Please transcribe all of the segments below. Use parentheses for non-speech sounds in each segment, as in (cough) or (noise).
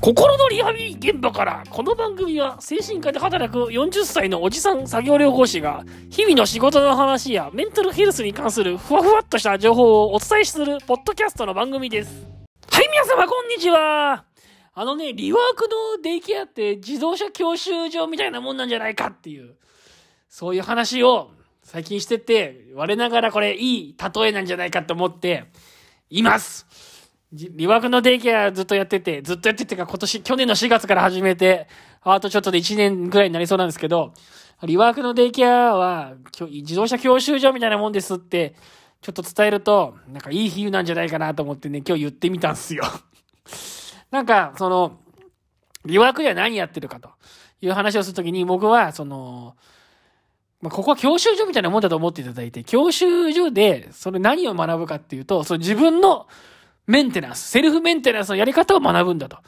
心のリハビリ現場からこの番組は精神科で働く40歳のおじさん作業療法士が日々の仕事の話やメンタルヘルスに関するふわふわっとした情報をお伝えするポッドキャストの番組です。はい、皆様こんにちは。あのね、リワークのデイケアって自動車教習所みたいなもんなんじゃないかっていう、そういう話を最近してて、我ながらこれいい例えなんじゃないかと思っています。リワークのデイケアずっとやってて、ずっとやっててか今年、去年の4月から始めて、あとちょっとで1年ぐらいになりそうなんですけど、リワークのデイケアは、自動車教習所みたいなもんですって、ちょっと伝えると、なんかいい比喩なんじゃないかなと思ってね、今日言ってみたんすよ (laughs) なんか、その、リワークでは何やってるかという話をするときに、僕は、その、まあ、ここは教習所みたいなもんだと思っていただいて、教習所で、それ何を学ぶかっていうと、その自分のメンテナンス、セルフメンテナンスのやり方を学ぶんだと。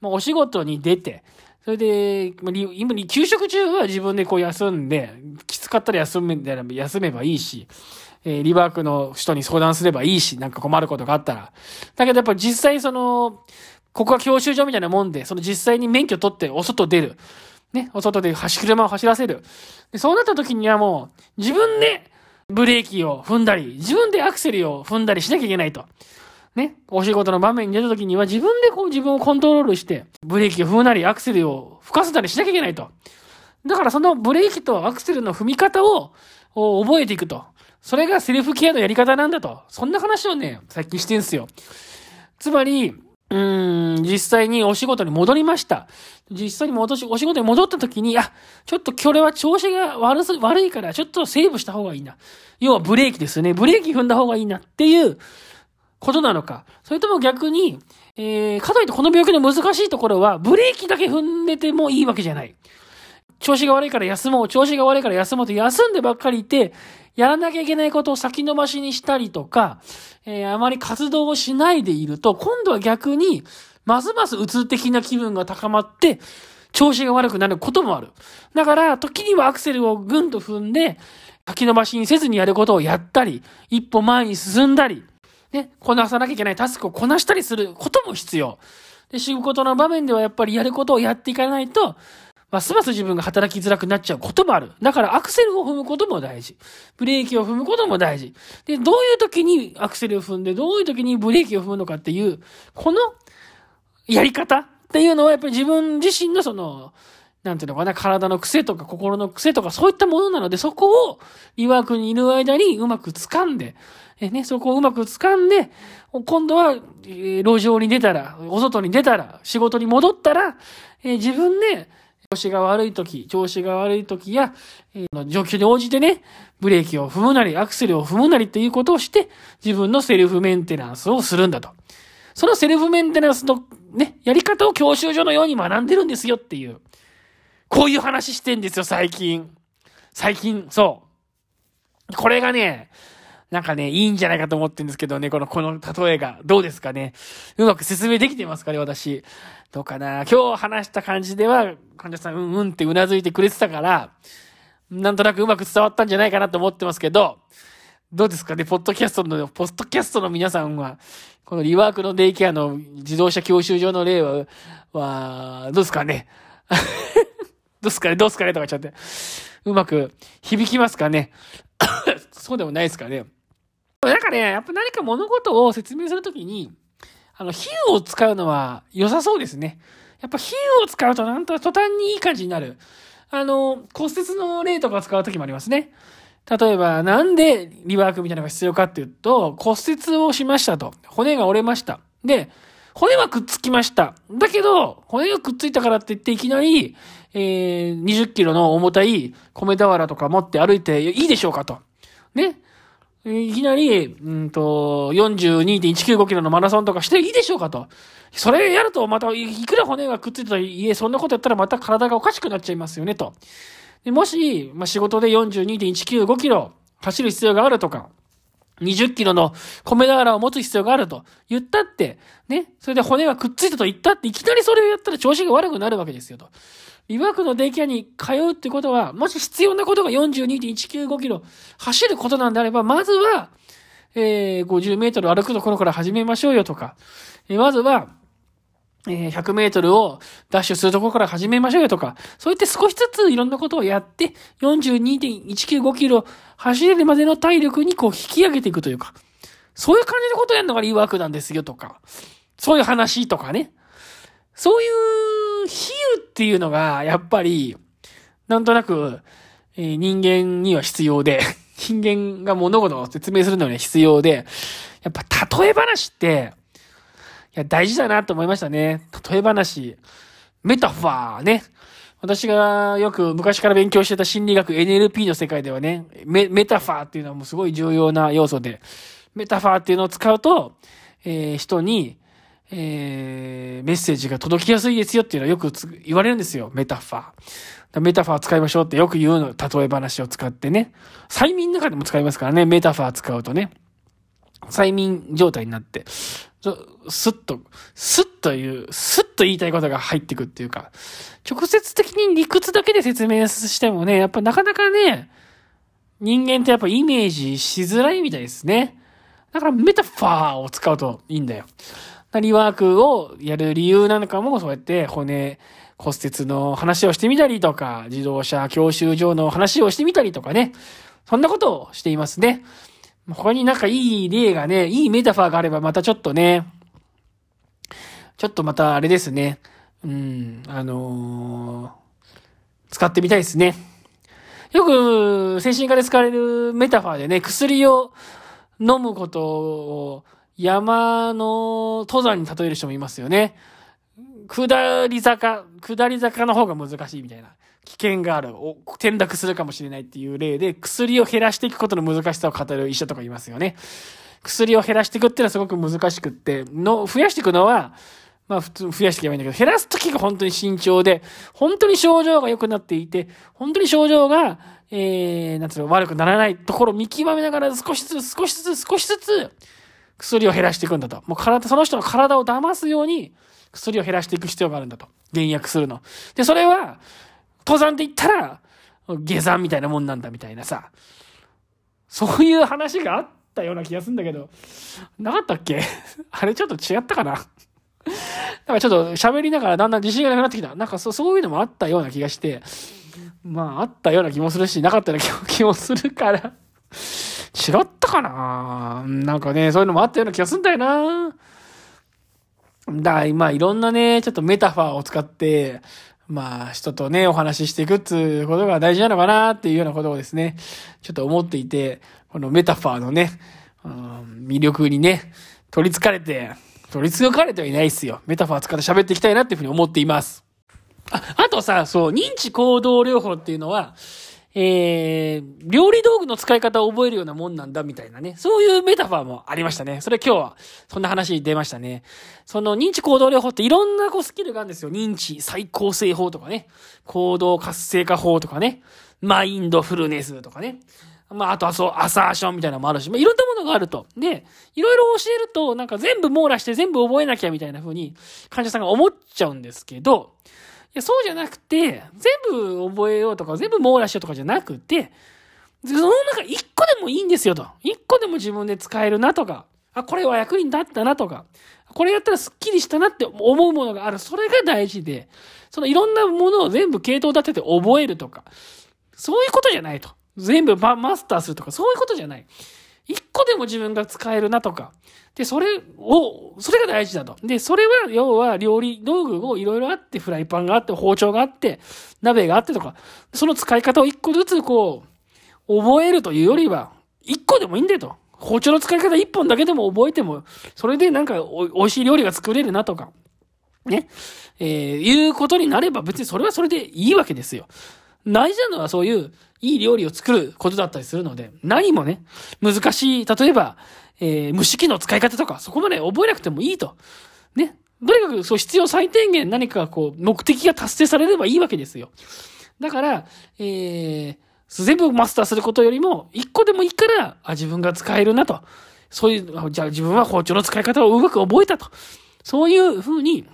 まあ、お仕事に出て、それで、まあ、今、休職中は自分でこう休んで、きつかったら休め、休めばいいし、えー、リバークの人に相談すればいいし、なんか困ることがあったら。だけどやっぱ実際その、ここは教習所みたいなもんで、その実際に免許取ってお外出る。ね、お外で走、車を走らせる。で、そうなった時にはもう、自分でブレーキを踏んだり、自分でアクセルを踏んだりしなきゃいけないと。ね、お仕事の場面に出た時には自分でこう自分をコントロールして、ブレーキを踏むなり、アクセルを吹かせたりしなきゃいけないと。だからそのブレーキとアクセルの踏み方を覚えていくと。それがセルフケアのやり方なんだと。そんな話をね、さっきしてんすよ。つまり、うん、実際にお仕事に戻りました。実際に戻し、お仕事に戻った時に、あ、ちょっとこれは調子が悪す、悪いから、ちょっとセーブした方がいいな。要はブレーキですね。ブレーキ踏んだ方がいいなっていうことなのか。それとも逆に、えー、かといってこの病気の難しいところは、ブレーキだけ踏んでてもいいわけじゃない。調子が悪いから休もう、調子が悪いから休もうって休んでばっかりいて、やらなきゃいけないことを先延ばしにしたりとか、えー、あまり活動をしないでいると、今度は逆に、ますますうつ的な気分が高まって、調子が悪くなることもある。だから、時にはアクセルをぐんと踏んで、先延ばしにせずにやることをやったり、一歩前に進んだり、ね、こなさなきゃいけないタスクをこなしたりすることも必要。で、仕事の場面ではやっぱりやることをやっていかないと、ますます自分が働きづらくなっちゃうこともある。だからアクセルを踏むことも大事。ブレーキを踏むことも大事。で、どういう時にアクセルを踏んで、どういう時にブレーキを踏むのかっていう、このやり方っていうのはやっぱり自分自身のその、なんていうのかな、体の癖とか心の癖とかそういったものなので、そこをリワークにいる間にうまく掴んで、えね、そこをうまく掴んで、今度は、えー、路上に出たら、お外に出たら、仕事に戻ったら、えー、自分で、調子が悪い時、調子が悪い時や、えー、状況に応じてね、ブレーキを踏むなり、アクセルを踏むなりっていうことをして、自分のセルフメンテナンスをするんだと。そのセルフメンテナンスのね、やり方を教習所のように学んでるんですよっていう。こういう話してんですよ、最近。最近、そう。これがね、なんかね、いいんじゃないかと思ってるんですけどね、この、この例えが。どうですかね？うまく説明できてますかね、私。どうかな？今日話した感じでは、患者さん、うんうんって頷いてくれてたから、なんとなくうまく伝わったんじゃないかなと思ってますけど、どうですかね、ポッドキャストの、ポッドキャストの皆さんは、このリワークのデイケアの自動車教習所の例は、は、どうですかね？(laughs) どうですかね、どうですかね？とか言っちゃって。うまく響きますかね？(coughs) そうでもないですかね？なんかね、やっぱ何か物事を説明するときに、あの、比喩を使うのは良さそうですね。やっぱ比喩を使うとなんと途端にいい感じになる。あの、骨折の例とか使うときもありますね。例えば、なんでリワークみたいなのが必要かっていうと、骨折をしましたと。骨が折れました。で、骨はくっつきました。だけど、骨がくっついたからって言っていきなり、えー、20キロの重たい米俵とか持って歩いていいでしょうかと。ね。いきなり、うんと、42.195キロのマラソンとかしていいでしょうかと。それやるとまた、いくら骨がくっついたといえ、そんなことやったらまた体がおかしくなっちゃいますよね、と。でもし、まあ、仕事で42.195キロ走る必要があるとか、20キロの米俵を持つ必要があると言ったって、ね、それで骨がくっついたと言ったって、いきなりそれをやったら調子が悪くなるわけですよと。リワークのデイケアに通うってことは、もし必要なことが42.195キロ走ることなんであれば、まずは、えー、50メートル歩くところから始めましょうよとか、えー、まずは、えー、100メートルをダッシュするところから始めましょうよとか、そうやって少しずついろんなことをやって、42.195キロ走れるまでの体力にこう引き上げていくというか、そういう感じのことをやるのがリワークなんですよとか、そういう話とかね。そういう比喩っていうのが、やっぱり、なんとなく、えー、人間には必要で、(laughs) 人間が物事を説明するのには必要で、やっぱ例え話って、いや、大事だなと思いましたね。例え話。メタファーね。私がよく昔から勉強してた心理学 NLP の世界ではね、メタファーっていうのはもうすごい重要な要素で、メタファーっていうのを使うと、えー、人に、えー、メッセージが届きやすいですよっていうのはよく言われるんですよ。メタファー。メタファー使いましょうってよく言うの。例え話を使ってね。催眠の中でも使いますからね。メタファー使うとね。催眠状態になって、スッと、スッと言う、スッと言いたいことが入ってくっていうか、直接的に理屈だけで説明してもね、やっぱなかなかね、人間ってやっぱイメージしづらいみたいですね。だからメタファーを使うといいんだよ。リワークをやる理由なんかもそうやって骨骨折の話をしてみたりとか、自動車教習所の話をしてみたりとかね。そんなことをしていますね。他になんかいい例がね、いいメタファーがあればまたちょっとね、ちょっとまたあれですね。うん、あのー、使ってみたいですね。よく、精神科で使われるメタファーでね、薬を飲むことを山の登山に例える人もいますよね。下り坂、下り坂の方が難しいみたいな。危険がある。転落するかもしれないっていう例で、薬を減らしていくことの難しさを語る医者とかいますよね。薬を減らしていくっていうのはすごく難しくって、の、増やしていくのは、まあ普通増やしていけばいいんだけど、減らすときが本当に慎重で、本当に症状が良くなっていて、本当に症状が、えー、なんつうの、悪くならないところを見極めながら少しずつ少しずつ少しずつ薬を減らしていくんだと。もう体、その人の体を騙すように薬を減らしていく必要があるんだと。減薬するの。で、それは、登山って言ったら、下山みたいなもんなんだみたいなさ、そういう話があったような気がするんだけど、なかったっけ？あれちょっと違ったかな？なんかちょっと喋りながらだんだん自信がなくなってきた。なんかそそういうのもあったような気がして、まああったような気もするし、なかったような気もするから、違ったかな？なんかね、そういうのもあったような気がするんだよなだまあいろんなね、ちょっとメタファーを使って、まあ人とね、お話ししていくっていうことが大事なのかなっていうようなことをですね、ちょっと思っていて、このメタファーのね、うん、魅力にね、取り憑かれて、取り憑かれてはいないっすよ。メタファー使って喋っていきたいなっていうふうに思っています。あ、あとさ、そう、認知行動療法っていうのは、えー、料理道具の使い方を覚えるようなもんなんだみたいなね。そういうメタファーもありましたね。それ今日は、そんな話出ましたね。その認知行動療法っていろんなこうスキルがあるんですよ。認知再構成法とかね。行動活性化法とかね。マインドフルネスとかね。まあ、あとはそう、アサーションみたいなのもあるし、まあ、いろんなものがあると。で、いろいろ教えると、なんか全部網羅して全部覚えなきゃみたいな風に患者さんが思っちゃうんですけど、や、そうじゃなくて、全部覚えようとか、全部網羅しようとかじゃなくて、その中一個でもいいんですよと。一個でも自分で使えるなとか、あ、これは役に立ったなとか、これやったらスッキリしたなって思うものがある。それが大事で、そのいろんなものを全部系統立てて覚えるとか、そういうことじゃないと。全部マスターするとか、そういうことじゃない。一個でも自分が使えるなとか。で、それを、それが大事だと。で、それは、要は料理道具をいろいろあって、フライパンがあって、包丁があって、鍋があってとか、その使い方を一個ずつこう、覚えるというよりは、一個でもいいんだよと。包丁の使い方一本だけでも覚えても、それでなんかお美味しい料理が作れるなとか、ね。えー、いうことになれば別にそれはそれでいいわけですよ。大事なのはそういういい料理を作ることだったりするので、何もね、難しい、例えば、えー、蒸し器の使い方とか、そこまで覚えなくてもいいと。ね。とにかく、そう必要最低限何かこう、目的が達成されればいいわけですよ。だから、えー、全部マスターすることよりも、一個でもいいから、あ、自分が使えるなと。そういう、じゃあ自分は包丁の使い方をうまく覚えたと。そういうふうに、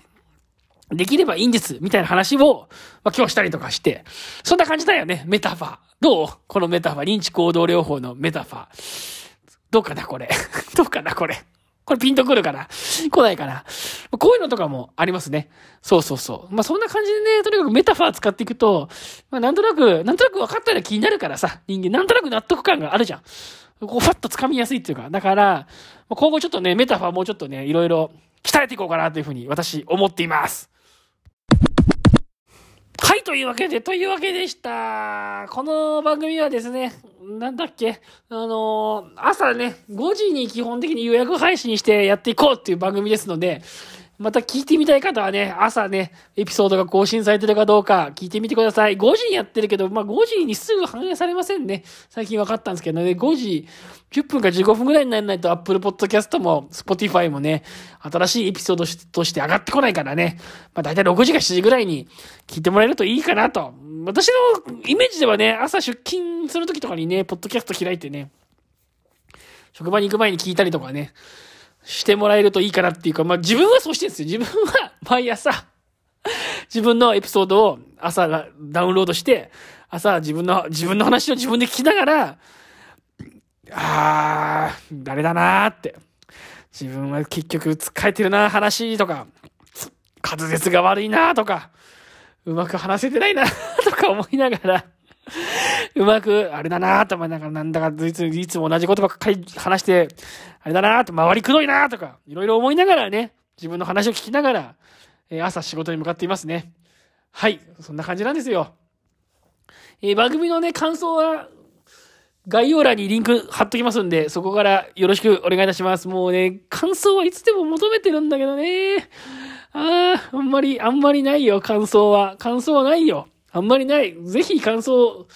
できればいいんです、みたいな話を、まあ、今日したりとかして、そんな感じだよね、メタファー。どう？このメタファー、認知行動療法のメタファー。どうかな、これ。(laughs) どうかな、これ。これピンとくるかな？来ないかな？こういうのとかもありますね。そうそうそう。まあそんな感じでね、とにかくメタファー使っていくと、まあなんとなく、なんとなく分かったら気になるからさ、人間なんとなく納得感があるじゃん。こう、ファッと掴みやすいっていうか。だから、今後ちょっとね、メタファーもうちょっとね、いろいろ鍛えていこうかなというふうに私思っています。というわけで、というわけでした。この番組はですね、なんだっけ、あのー、朝ね、5時に基本的に予約配信してやっていこうっていう番組ですので、また聞いてみたい方はね、朝ね、エピソードが更新されてるかどうか聞いてみてください。5時にやってるけど、まあ、5時にすぐ反映されませんね。最近分かったんですけどね、5時10分か15分ぐらいにならないと Apple Podcast も Spotify もね、新しいエピソードとして上がってこないからね、まあ、大体6時か7時ぐらいに聞いてもらえるといいかなと。私のイメージではね、朝出勤するときとかにね、ポッドキャスト開いてね、職場に行く前に聞いたりとかね、してもらえるといいかなっていうか、まあ自分はそうしてるんですよ。自分は毎朝、(laughs) 自分のエピソードを朝ダウンロードして、朝自分の、自分の話を自分で聞きながら、あー、誰だなーって。自分は結局使えてるな、話とか、滑舌が悪いなとか、うまく話せてないなとか思いながら、(laughs) うまく、あれだなと思いながら、なんだかいついつも同じことばっかり話して、あれだなと、周りくどいなとか、いろいろ思いながらね、自分の話を聞きながら、えー、朝仕事に向かっていますね。はい、そんな感じなんですよ。えー、番組のね、感想は、概要欄にリンク貼っときますんで、そこからよろしくお願いいたします。もうね、感想はいつでも求めてるんだけどね。ああ、あんまり、あんまりないよ、感想は。感想はないよ。あんまりない。ぜひ感想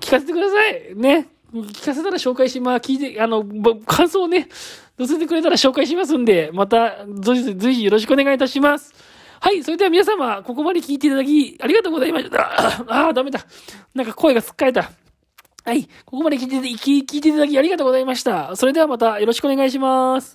聞かせてください。ね。聞かせたら紹介し、まあ、聞いて、あの、感想をね、載せてくれたら紹介しますんで、また、随時よろしくお願いいたします。はい、それでは皆様、ここまで聞いていただき、ありがとうございました。ああ、ダメだ。なんか声がつっかえた。はい、ここまで聞いて、聞いていただきありがとうございました。それではまたよろしくお願いします。